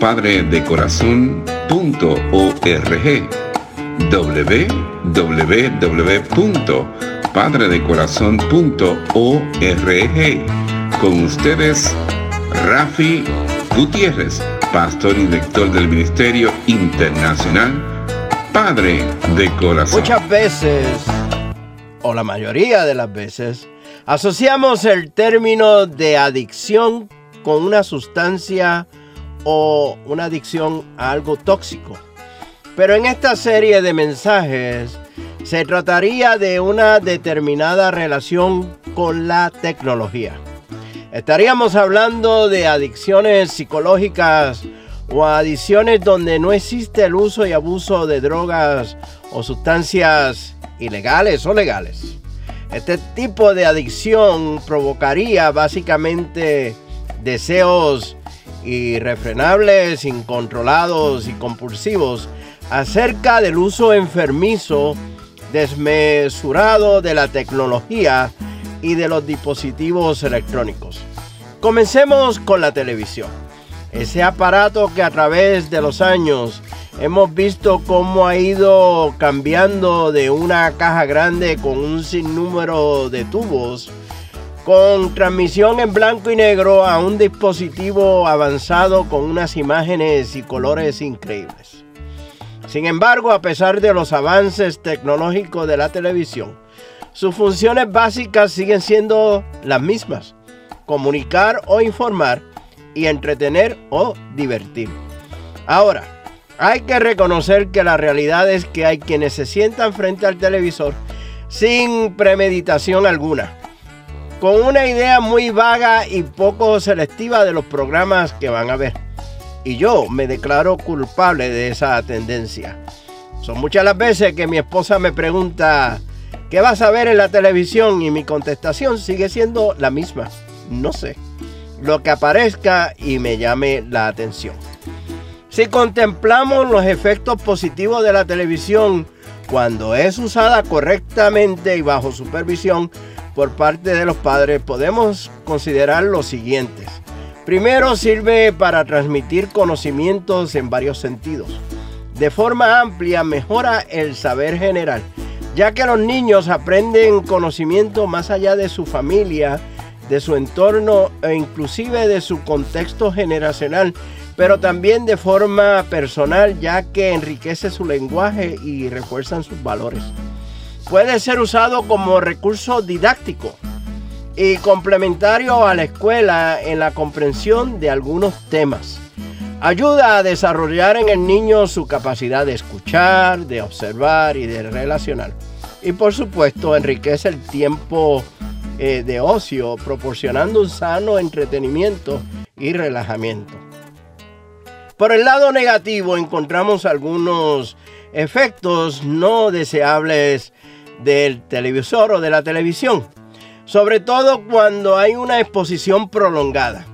www.padredecorazon.org www.padredecorazon.org Con ustedes, Rafi Gutiérrez, pastor y director del Ministerio Internacional Padre de Corazón. Muchas veces, o la mayoría de las veces, Asociamos el término de adicción con una sustancia o una adicción a algo tóxico. Pero en esta serie de mensajes se trataría de una determinada relación con la tecnología. Estaríamos hablando de adicciones psicológicas o adicciones donde no existe el uso y abuso de drogas o sustancias ilegales o legales. Este tipo de adicción provocaría básicamente deseos irrefrenables, incontrolados y compulsivos acerca del uso enfermizo, desmesurado de la tecnología y de los dispositivos electrónicos. Comencemos con la televisión. Ese aparato que a través de los años Hemos visto cómo ha ido cambiando de una caja grande con un sinnúmero de tubos con transmisión en blanco y negro a un dispositivo avanzado con unas imágenes y colores increíbles. Sin embargo, a pesar de los avances tecnológicos de la televisión, sus funciones básicas siguen siendo las mismas, comunicar o informar y entretener o divertir. Ahora, hay que reconocer que la realidad es que hay quienes se sientan frente al televisor sin premeditación alguna, con una idea muy vaga y poco selectiva de los programas que van a ver. Y yo me declaro culpable de esa tendencia. Son muchas las veces que mi esposa me pregunta, ¿qué vas a ver en la televisión? Y mi contestación sigue siendo la misma. No sé. Lo que aparezca y me llame la atención. Si contemplamos los efectos positivos de la televisión cuando es usada correctamente y bajo supervisión por parte de los padres, podemos considerar los siguientes. Primero, sirve para transmitir conocimientos en varios sentidos. De forma amplia, mejora el saber general, ya que los niños aprenden conocimiento más allá de su familia, de su entorno e inclusive de su contexto generacional pero también de forma personal ya que enriquece su lenguaje y refuerzan sus valores. Puede ser usado como recurso didáctico y complementario a la escuela en la comprensión de algunos temas. Ayuda a desarrollar en el niño su capacidad de escuchar, de observar y de relacionar. Y por supuesto enriquece el tiempo eh, de ocio proporcionando un sano entretenimiento y relajamiento. Por el lado negativo encontramos algunos efectos no deseables del televisor o de la televisión, sobre todo cuando hay una exposición prolongada.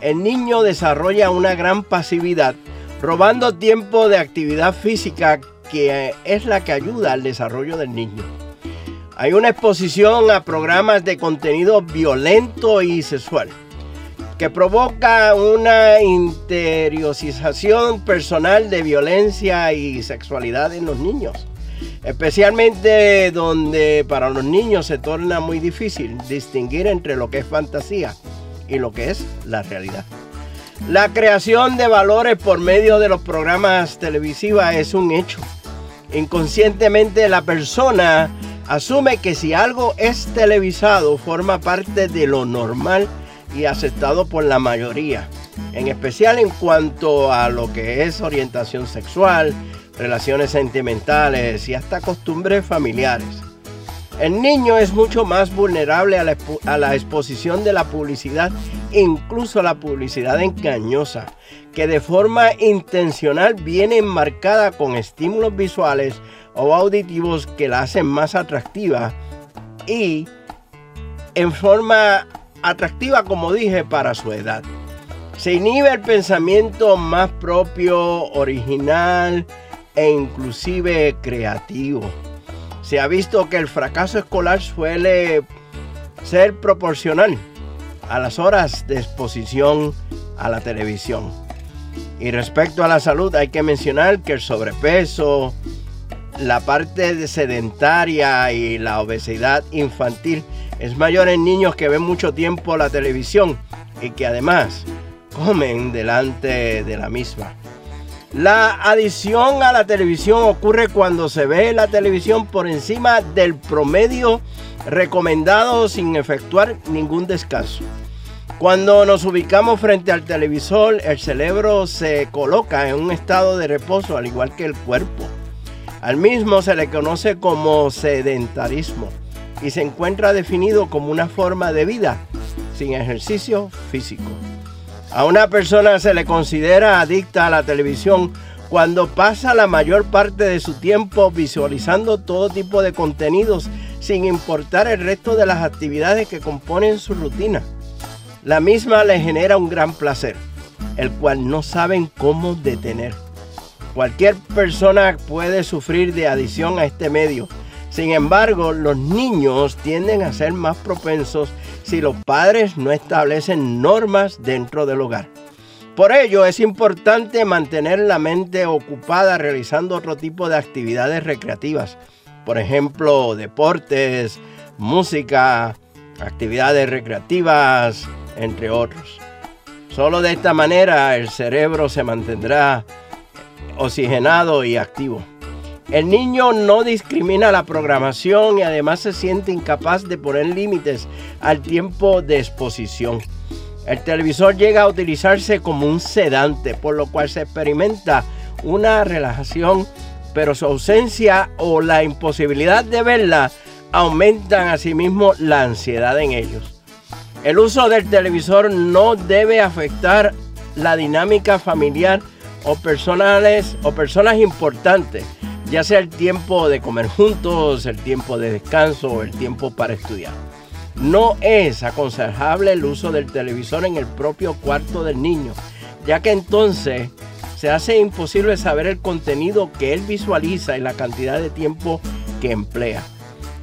El niño desarrolla una gran pasividad, robando tiempo de actividad física que es la que ayuda al desarrollo del niño. Hay una exposición a programas de contenido violento y sexual que provoca una interiorización personal de violencia y sexualidad en los niños. Especialmente donde para los niños se torna muy difícil distinguir entre lo que es fantasía y lo que es la realidad. La creación de valores por medio de los programas televisivos es un hecho. Inconscientemente la persona asume que si algo es televisado forma parte de lo normal y aceptado por la mayoría, en especial en cuanto a lo que es orientación sexual, relaciones sentimentales y hasta costumbres familiares. El niño es mucho más vulnerable a la, exposición de la publicidad, incluso la publicidad engañosa, que de forma intencional viene enmarcada con estímulos visuales o auditivos que la hacen más atractiva y en forma atractiva, como dije, para su edad. Se inhibe el pensamiento más propio, original e inclusive creativo. Se ha visto que el fracaso escolar suele ser proporcional a las horas de exposición a la televisión. Y respecto a la salud hay que mencionar que el sobrepeso, la parte sedentaria y la obesidad infantil es mayor en niños que ven mucho tiempo la televisión y que además comen delante de la misma. La adición a la televisión ocurre cuando se ve la televisión por encima del promedio recomendado sin efectuar ningún descanso. Cuando nos ubicamos frente al televisor, el cerebro se coloca en un estado de reposo al igual que el cuerpo. Al mismo se le conoce como sedentarismo y se encuentra definido como una forma de vida sin ejercicio físico. A una persona se le considera adicta a la televisión cuando pasa la mayor parte de su tiempo visualizando todo tipo de contenidos sin importar el resto de las actividades que componen su rutina. La misma le genera un gran placer, el cual no saben cómo detener. Cualquier persona puede sufrir de adicción a este medio. Sin embargo, los niños tienden a ser más propensos si los padres no establecen normas dentro del hogar. Por ello es importante mantener la mente ocupada realizando otro tipo de actividades recreativas. Por ejemplo, deportes, música, actividades recreativas, entre otros. Solo de esta manera el cerebro se mantendrá oxigenado y activo. El niño no discrimina la programación y además se siente incapaz de poner límites al tiempo de exposición. El televisor llega a utilizarse como un sedante, por lo cual se experimenta una relajación, pero su ausencia o la imposibilidad de verla aumentan asimismo la ansiedad en ellos. El uso del televisor no debe afectar la dinámica familiar o personales o personas importantes, ya sea el tiempo de comer juntos, el tiempo de descanso o el tiempo para estudiar. No es aconsejable el uso del televisor en el propio cuarto del niño, ya que entonces se hace imposible saber el contenido que él visualiza y la cantidad de tiempo que emplea.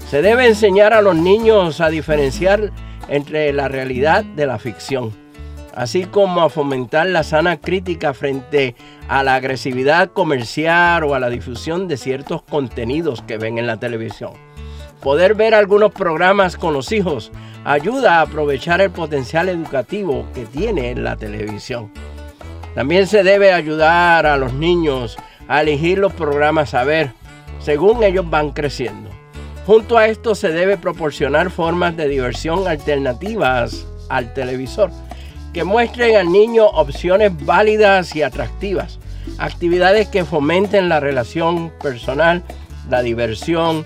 Se debe enseñar a los niños a diferenciar entre la realidad de la ficción así como a fomentar la sana crítica frente a la agresividad comercial o a la difusión de ciertos contenidos que ven en la televisión. Poder ver algunos programas con los hijos ayuda a aprovechar el potencial educativo que tiene la televisión. También se debe ayudar a los niños a elegir los programas a ver según ellos van creciendo. Junto a esto se debe proporcionar formas de diversión alternativas al televisor que muestren al niño opciones válidas y atractivas, actividades que fomenten la relación personal, la diversión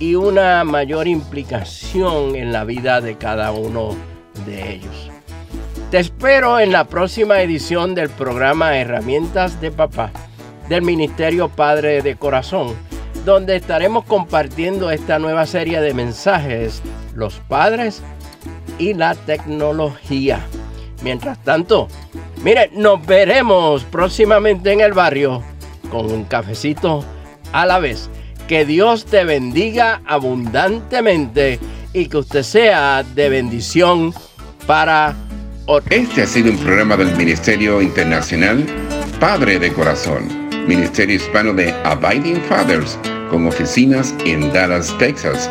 y una mayor implicación en la vida de cada uno de ellos. Te espero en la próxima edición del programa Herramientas de Papá del Ministerio Padre de Corazón, donde estaremos compartiendo esta nueva serie de mensajes, los padres y la tecnología. Mientras tanto, mire, nos veremos próximamente en el barrio con un cafecito a la vez. Que Dios te bendiga abundantemente y que usted sea de bendición para otros. Este ha sido un programa del Ministerio Internacional Padre de Corazón, Ministerio Hispano de Abiding Fathers, con oficinas en Dallas, Texas